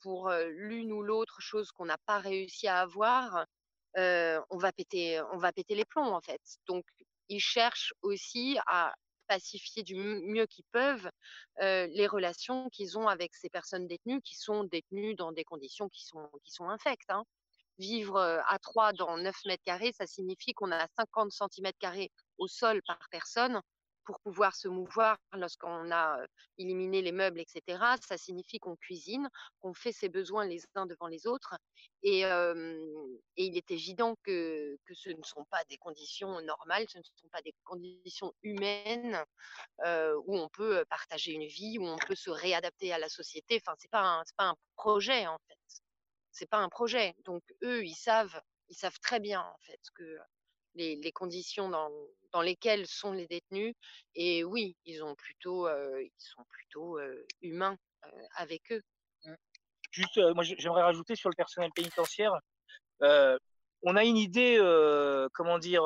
S2: pour l'une ou l'autre chose qu'on n'a pas réussi à avoir, on va péter, on va péter les plombs en fait. Donc ils cherchent aussi à pacifier du mieux qu'ils peuvent les relations qu'ils ont avec ces personnes détenues qui sont détenues dans des conditions qui sont, qui sont infectes. Hein. Vivre à trois dans 9 mètres carrés, ça signifie qu'on a 50 cm carrés au sol par personne pour pouvoir se mouvoir lorsqu'on a éliminé les meubles, etc. Ça signifie qu'on cuisine, qu'on fait ses besoins les uns devant les autres. Et, il est évident que, ce ne sont pas des conditions normales, ce ne sont pas des conditions humaines où on peut partager une vie, où on peut se réadapter à la société. Enfin, ce n'est pas, pas un projet, en fait. C'est pas un projet. Donc, eux, ils savent, ils savent très bien, en fait, que les, conditions dans, dans, lesquelles sont les détenus. Et oui, ils, ont plutôt, ils sont plutôt humains avec eux.
S3: Mmh. Juste, moi j'aimerais rajouter sur le personnel pénitentiaire. on a une idée, comment dire,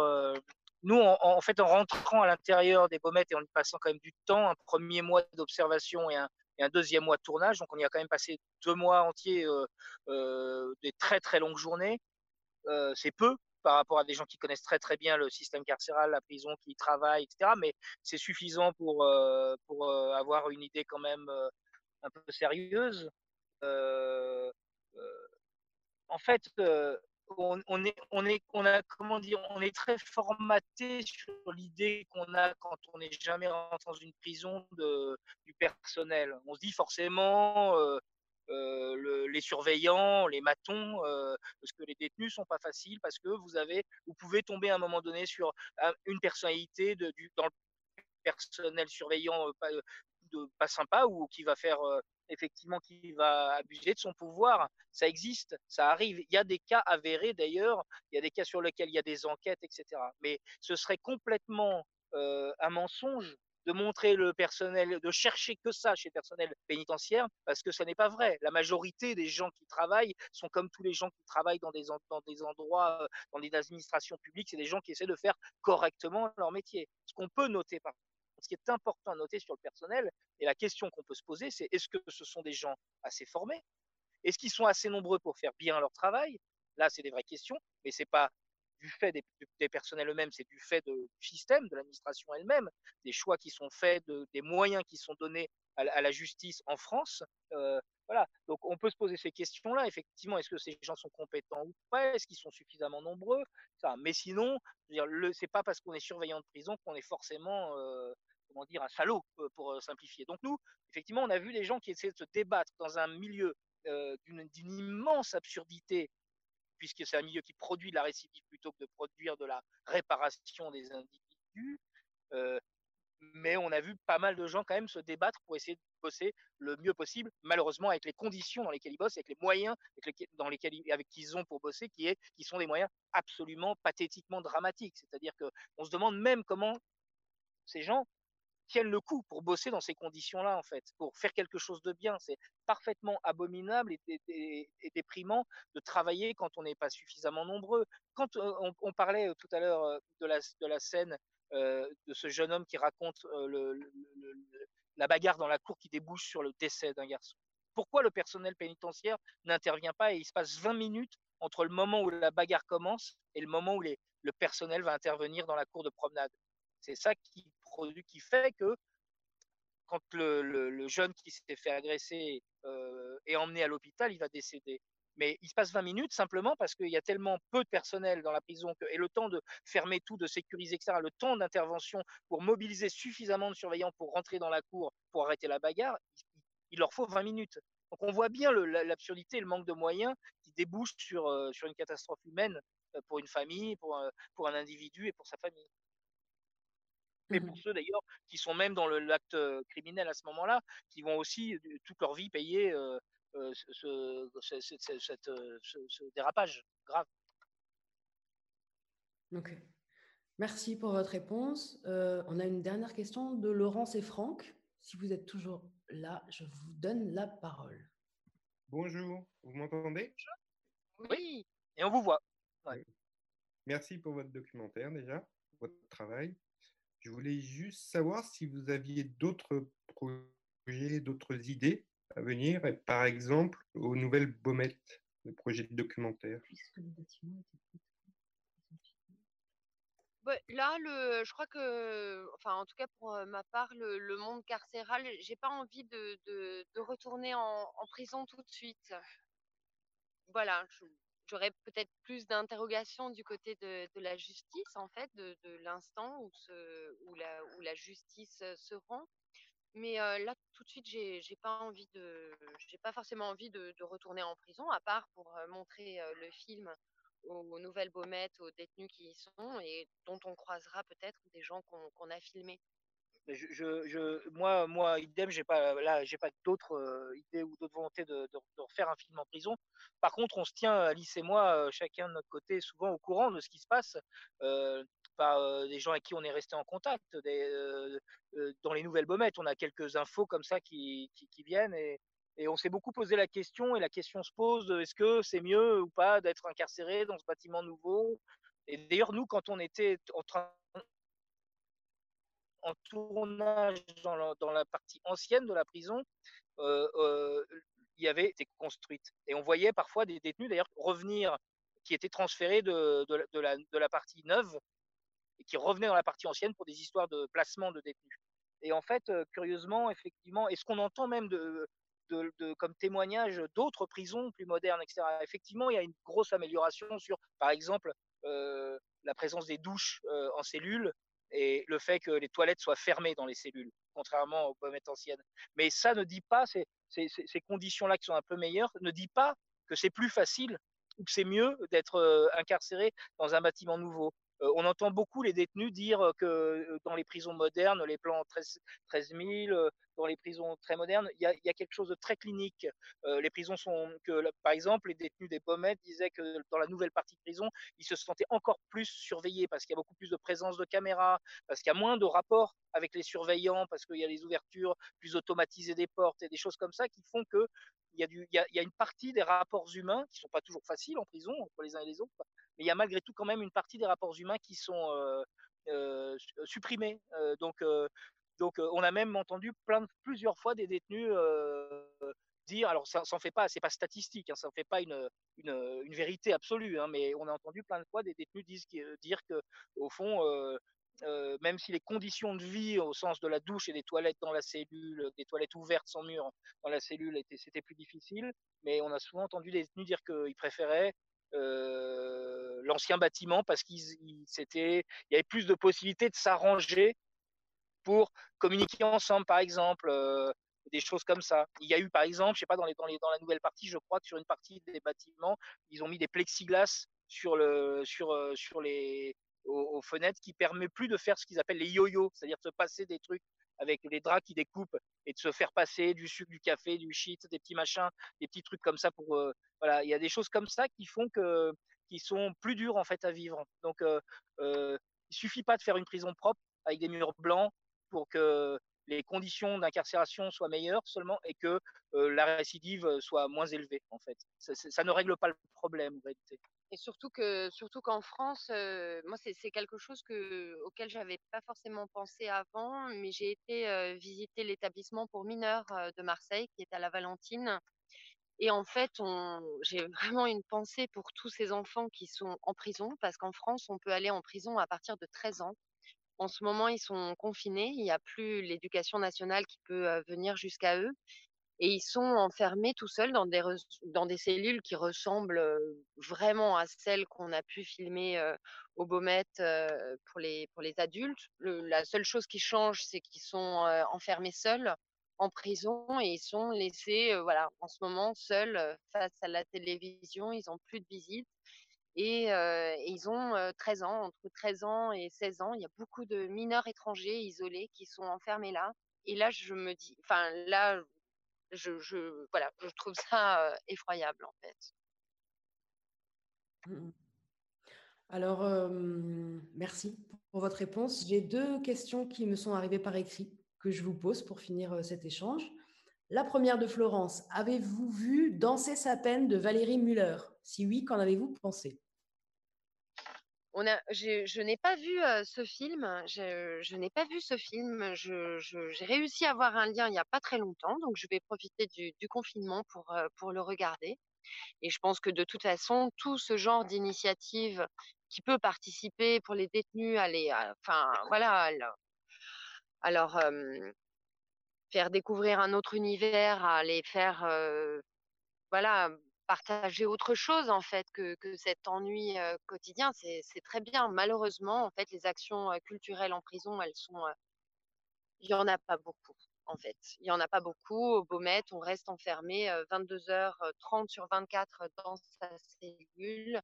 S3: nous, en, fait, en rentrant à l'intérieur des baumettes et en passant quand même du temps, un premier mois d'observation et un, et un, deuxième mois de tournage, donc on y a quand même passé deux mois entiers, des très très longues journées. c'est peu par rapport à des gens qui connaissent très très bien le système carcéral, la prison, qui y travaillent, etc. Mais c'est suffisant pour, euh, euh, avoir une idée quand même euh, un peu sérieuse. en fait, on, est, on, est, on, a, comment dire, on est très formaté sur l'idée qu'on a quand on n'est jamais rentré dans une prison du personnel. On se dit forcément, euh, les surveillants, les matons, euh, parce que les détenus sont pas faciles, parce que vous avez, vous pouvez tomber à un moment donné sur une personnalité du, dans le personnel surveillant euh, pas sympa ou qui va faire effectivement qui va abuser de son pouvoir. Ça existe, ça arrive. Il y a des cas avérés d'ailleurs, il y a des cas sur lesquels il y a des enquêtes, etc. Mais ce serait complètement un mensonge de montrer le personnel, de chercher que ça chez le personnel pénitentiaire, parce que ce n'est pas vrai. La majorité des gens qui travaillent sont comme tous les gens qui travaillent dans des, dans des endroits, dans des administrations publiques, c'est des gens qui essaient de faire correctement leur métier. Ce qu'on peut noter ce qui est important à noter sur le personnel, et la question qu'on peut se poser, c'est est-ce que ce sont des gens assez formés? Est-ce qu'ils sont assez nombreux pour faire bien leur travail? Là, c'est des vraies questions, mais c'est pas du fait des, personnels eux-mêmes, c'est du fait du système, de l'administration elle-même, des choix qui sont faits, des moyens qui sont donnés à, la justice en France. Euh, voilà. Donc on peut se poser ces questions-là. Effectivement, est-ce que ces gens sont compétents ou pas? Est-ce qu'ils sont suffisamment nombreux? Mais sinon, ce n'est pas parce qu'on est surveillant de prison qu'on est forcément euh, comment dire, un salaud pour simplifier. Donc nous, effectivement, on a vu des gens qui essaient de se débattre dans un milieu d'une immense absurdité, puisque c'est un milieu qui produit de la récidive plutôt que de produire de la réparation des individus mais on a vu pas mal de gens quand même se débattre pour essayer de bosser le mieux possible, malheureusement avec les conditions dans lesquelles ils bossent, avec les moyens dans lesquels avec qu'ils ont pour bosser, qui, est, qui sont des moyens absolument pathétiquement dramatiques. C'est-à-dire qu'on se demande même comment ces gens tiennent le coup pour bosser dans ces conditions-là, en fait, pour faire quelque chose de bien. C'est parfaitement abominable et, déprimant de travailler quand on n'est pas suffisamment nombreux. Quand on, parlait tout à l'heure de la, scène de ce jeune homme qui raconte la bagarre dans la cour qui débouche sur le décès d'un garçon. Pourquoi le personnel pénitentiaire n'intervient pas et il se passe 20 minutes entre le moment où la bagarre commence et le moment où le personnel va intervenir dans la cour de promenade? C'est ça qui, produit, qui fait que quand le, jeune qui s'est fait agresser euh, est emmené à l'hôpital, il va décéder mais il se passe 20 minutes simplement parce qu'il y a tellement peu de personnel dans la prison et le temps de fermer tout, de sécuriser, etc., le temps d'intervention pour mobiliser suffisamment de surveillants pour rentrer dans la cour, pour arrêter la bagarre, il, leur faut 20 minutes. Donc on voit bien l'absurdité le manque de moyens qui débouchent sur, euh, sur une catastrophe humaine euh, pour une famille, pour un individu et pour sa famille. Mais pour ceux d'ailleurs qui sont même dans l'acte euh, criminel à ce moment-là, qui vont aussi toute leur vie payer euh, ce, dérapage grave.
S1: Ok. Merci pour votre réponse. Euh, on a une dernière question de Laurence et Franck. Si vous êtes toujours là, je vous donne la parole.
S5: Bonjour, vous m'entendez?
S3: Oui, et on vous voit.
S5: Merci pour votre documentaire déjà, votre travail. Je voulais juste savoir si vous aviez d'autres projets, d'autres idées à venir, par exemple aux nouvelles Baumettes, le projet de documentaire
S2: Là, le, je crois que, enfin, en tout cas pour ma part, le, monde carcéral, j'ai pas envie de, de, retourner en, prison tout de suite. Voilà, j'aurais peut-être plus d'interrogations du côté de, la justice, en fait, de, l'instant où, la, justice se rend. Mais là, tout de suite, j'ai j'ai pas forcément envie de, retourner en prison, à part pour montrer le film aux, nouvelles baumettes, aux détenus qui y sont et dont on croisera peut-être des gens qu'on a filmés.
S3: Moi, idem, j'ai pas pas d'autres idées ou d'autres volontés de, refaire un film en prison. Par contre, on se tient, Alice et moi, chacun de notre côté, souvent au courant de ce qui se passe par des gens avec qui on est resté en contact. Dans les nouvelles baumettes, on a quelques infos comme ça qui, qui, viennent et, et on s'est beaucoup posé la question et la question se pose est-ce que c'est mieux ou pas d'être incarcéré dans ce bâtiment nouveau? Et d'ailleurs, nous, quand on était en train en tournage dans la, partie ancienne de la prison, euh, euh, y avait été construite. Et on voyait parfois des détenus d'ailleurs revenir, qui étaient transférés de, la, partie neuve et qui revenaient dans la partie ancienne pour des histoires de placement de détenus. Et en fait, euh, curieusement, effectivement, et ce qu'on entend même de, comme témoignage d'autres prisons plus modernes, etc. Effectivement, il y a une grosse amélioration sur, par exemple, euh, la présence des douches euh, en cellules et le fait que les toilettes soient fermées dans les cellules, contrairement aux pommettes anciennes. Mais ça ne dit pas, ces, ces, conditions-là qui sont un peu meilleures, ne dit pas que c'est plus facile ou que c'est mieux d'être euh, incarcéré dans un bâtiment nouveau. On entend beaucoup les détenus dire que dans les prisons modernes, les plans 13, 13 000, dans les prisons très modernes, il y a, quelque chose de très clinique. Les prisons sont que, par exemple, les détenus des pommettes disaient que dans la nouvelle partie de prison, ils se sentaient encore plus surveillés parce qu'il y a beaucoup plus de présence de caméras, parce qu'il y a moins de rapports avec les surveillants, parce qu'il y a les ouvertures plus automatisées des portes et des choses comme ça qui font que il y, a il, y a, une partie des rapports humains qui sont pas toujours faciles en prison entre les uns et les autres, mais il y a malgré tout quand même une partie des rapports humains qui sont euh, euh, supprimés. Euh, donc donc, on a même entendu plusieurs fois des détenus dire, alors ça s'en fait pas, c'est pas statistique, hein, ça ne fait pas une, vérité absolue, hein, mais on a entendu plein de fois des détenus dire, que, au fond, même si les conditions de vie au sens de la douche et des toilettes dans la cellule, des toilettes ouvertes sans mur dans la cellule, c'était plus difficile. Mais on a souvent entendu des détenus dire qu'ils préféraient euh, l'ancien bâtiment parce qu'il y avait plus de possibilités de s'arranger pour communiquer ensemble, par exemple, des choses comme ça. Il y a eu, par exemple, je sais pas, dans, les, dans, les, dans la nouvelle partie, je crois que sur une partie des bâtiments, ils ont mis des plexiglas sur, le, sur, sur les, aux, fenêtres qui permet plus de faire ce qu'ils appellent les yo-yo, c'est-à-dire de se passer des trucs avec les draps qui découpent et de se faire passer du sucre, du café, du shit, des petits machins, des petits trucs comme ça pour voilà, il y a des choses comme ça qui font que qui sont plus dures en fait à vivre. Donc euh, euh, il suffit pas de faire une prison propre avec des murs blancs pour que les conditions d'incarcération soient meilleures seulement et que la récidive soit moins élevée en fait. Ça, ne règle pas le problème en réalité.
S2: Et surtout que surtout qu'en France, moi c'est quelque chose que auquel j'avais pas forcément pensé avant, mais j'ai été visiter l'établissement pour mineurs de Marseille qui est à la Valentine et en fait, j'ai vraiment une pensée pour tous ces enfants qui sont en prison, parce qu'en France, on peut aller en prison à partir de 13 ans. En ce moment, ils sont confinés, il n'y a plus l'éducation nationale qui peut venir jusqu'à eux. Et ils sont enfermés tout seuls dans des, cellules qui ressemblent vraiment à celles qu'on a pu filmer euh, au Beaumet pour, les, adultes. la seule chose qui change, c'est qu'ils sont enfermés seuls en prison et ils sont laissés, voilà, en ce moment seuls face à la télévision. Ils n'ont plus de visites et, ils ont 13 ans, entre 13 ans et 16 ans. Il y a beaucoup de mineurs étrangers isolés qui sont enfermés là. Et là, je me dis, enfin là, je, voilà, je trouve ça effroyable en fait.
S1: Mmh Alors, merci pour votre réponse. J'ai deux questions qui me sont arrivées par écrit que je vous pose pour finir cet échange. La première de Florence, avez-vous vu Danser sa peine de Valérie Muller? Si oui, qu'en avez-vous pensé?
S2: On a, je, n'ai pas vu euh, ce film. Je, n'ai pas vu ce film. j'ai réussi à avoir un lien il n'y a pas très longtemps, donc je vais profiter du, confinement pour, euh, pour le regarder. Et je pense que de toute façon, tout ce genre d'initiative qui peut participer pour les détenus à enfin voilà, alors, faire découvrir un autre univers, à les faire, voilà, partager autre chose en fait que, cet ennui quotidien, c'est très bien. Malheureusement, en fait, les actions culturelles en prison, elles sont, il y en a pas beaucoup. En fait, il y en a pas beaucoup. Au Beaumet, on reste enfermé 22h30 sur 24 dans sa cellule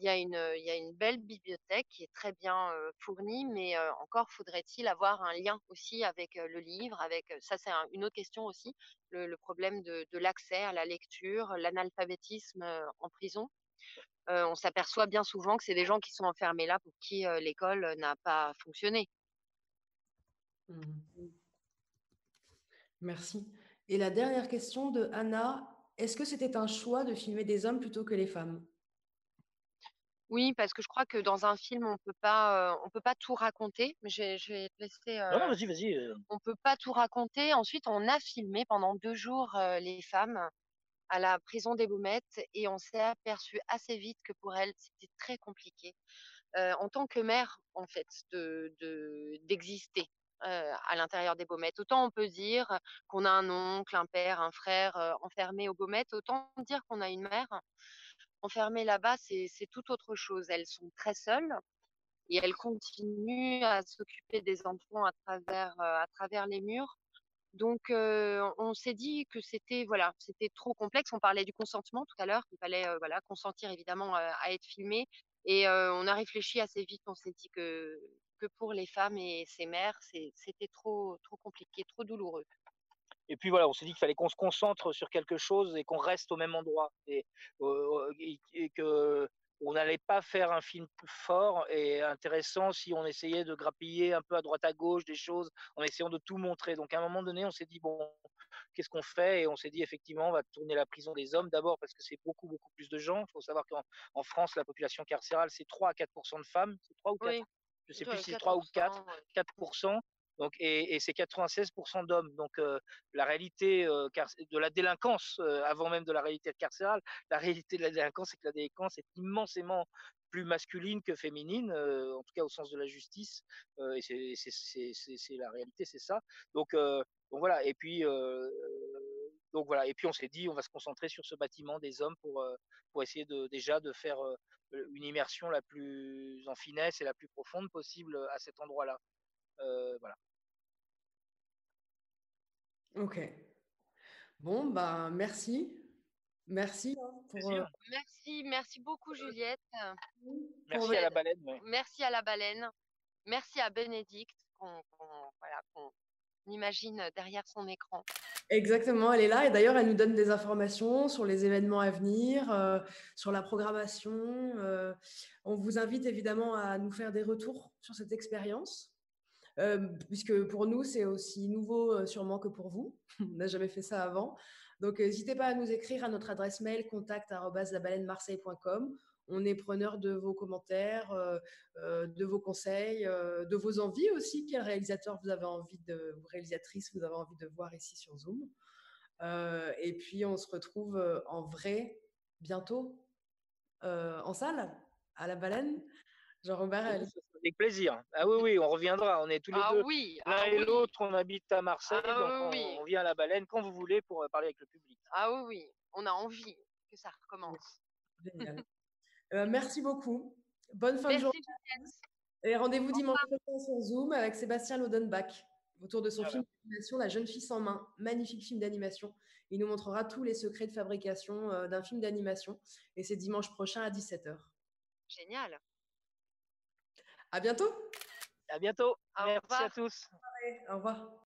S2: il y, a une, belle bibliothèque qui est très bien fournie, mais encore faudrait-il avoir un lien aussi avec le livre, avec ça c'est une autre question aussi, le, problème de, l'accès à la lecture, l'analphabétisme en prison. on s'aperçoit bien souvent que c'est des gens qui sont enfermés là pour qui l'école n'a pas fonctionné.
S1: Mmh. Merci. Et la dernière question de Anna, est-ce que c'était un choix de filmer des hommes plutôt que les femmes?
S2: Oui, parce que je crois que dans un film, on peut pas, on peut pas tout raconter. Mais je, vais te laisser.
S3: non, vas-y, vas-y.
S2: On peut pas tout raconter. Ensuite, on a filmé pendant deux jours les femmes à la prison des Baumettes et on s'est aperçu assez vite que pour elles, c'était très compliqué en tant que mère, en fait, de d'exister. à l'intérieur des Baumettes. Autant on peut dire qu'on a un oncle, un père, un frère enfermé aux Baumettes, autant dire qu'on a une mère enfermées là-bas, c'est tout autre chose. Elles sont très seules et elles continuent à s'occuper des enfants à travers, euh, les murs. Donc, euh, on s'est dit que c'était voilà, c'était trop complexe. On parlait du consentement tout à l'heure, il fallait euh, voilà consentir évidemment à être filmé. Et on a réfléchi assez vite. On s'est dit que que pour les femmes et ces mères, c'était trop trop compliqué, trop douloureux.
S3: Et puis voilà, on s'est dit qu'il fallait qu'on se concentre sur quelque chose et qu'on reste au même endroit et, euh, et, que on n'allait pas faire un film plus fort et intéressant si on essayait de grappiller un peu à droite à gauche des choses en essayant de tout montrer. Donc à un moment donné, on s'est dit bon, qu'est-ce qu'on fait? Et on s'est dit effectivement, on va tourner la prison des hommes d'abord parce que c'est beaucoup beaucoup plus de gens. Il faut savoir qu'en France, la population carcérale c'est 3 à 4 de femmes, c'est 3 ou 4 Je Je sais plus si c'est 3 ou 4, 4 donc, et, c'est 96% d'hommes. Donc, euh, la réalité euh, de la délinquance, euh, avant même de la réalité carcérale, la réalité de la délinquance, c'est que la délinquance est immensément plus masculine que féminine, en tout cas au sens de la justice. et c'est la réalité, c'est ça. Donc, donc voilà. Et puis, donc voilà. Et puis on s'est dit, on va se concentrer sur ce bâtiment des hommes pour pour essayer de déjà de faire une immersion la plus en finesse et la plus profonde possible à cet endroit-là. Euh, voilà.
S1: Ok. Bon, bah, merci. Merci. Hein,
S2: pour, euh, Merci, merci beaucoup, Juliette.
S3: Merci à la baleine.
S2: Merci à la baleine. Merci à Bénédicte qu'on voilà, imagine derrière son écran.
S1: Exactement, elle est là et d'ailleurs elle nous donne des informations sur les événements à venir, euh, sur la programmation. Euh, on vous invite évidemment à nous faire des retours sur cette expérience, puisque pour nous c'est aussi nouveau sûrement que pour vous. On n'a jamais fait ça avant. Donc n'hésitez pas à nous écrire à notre adresse mail contact@labaleinemarseille.com on est preneur de vos commentaires, euh, euh, de vos conseils, euh, de vos envies aussi. Quel réalisateur vous avez envie de, ou réalisatrice vous avez envie de voir ici sur Zoom. et puis on se retrouve en vrai bientôt en salle à la baleine. Jean-Robert,
S3: avec plaisir. Ah oui, oui, on reviendra. On est tous les
S2: ah
S3: deux.
S2: Oui,
S3: L'un
S2: ah
S3: et l'autre, on habite à Marseille,
S2: ah
S3: donc on, vient à la baleine quand vous voulez pour parler avec le public.
S2: Ah oui, oui, on a envie que ça recommence.
S1: Génial. Euh, merci beaucoup. Bonne fin de journée. Et rendez-vous dimanche prochain sur Zoom avec Sébastien Lodenbach autour de son film d'animation La jeune fille sans main, magnifique film d'animation. Il nous montrera tous les secrets de fabrication euh, d'un film d'animation et c'est dimanche prochain à 17h.
S2: Génial.
S1: À bientôt.
S3: À bientôt. Merci à tous.
S1: Au revoir.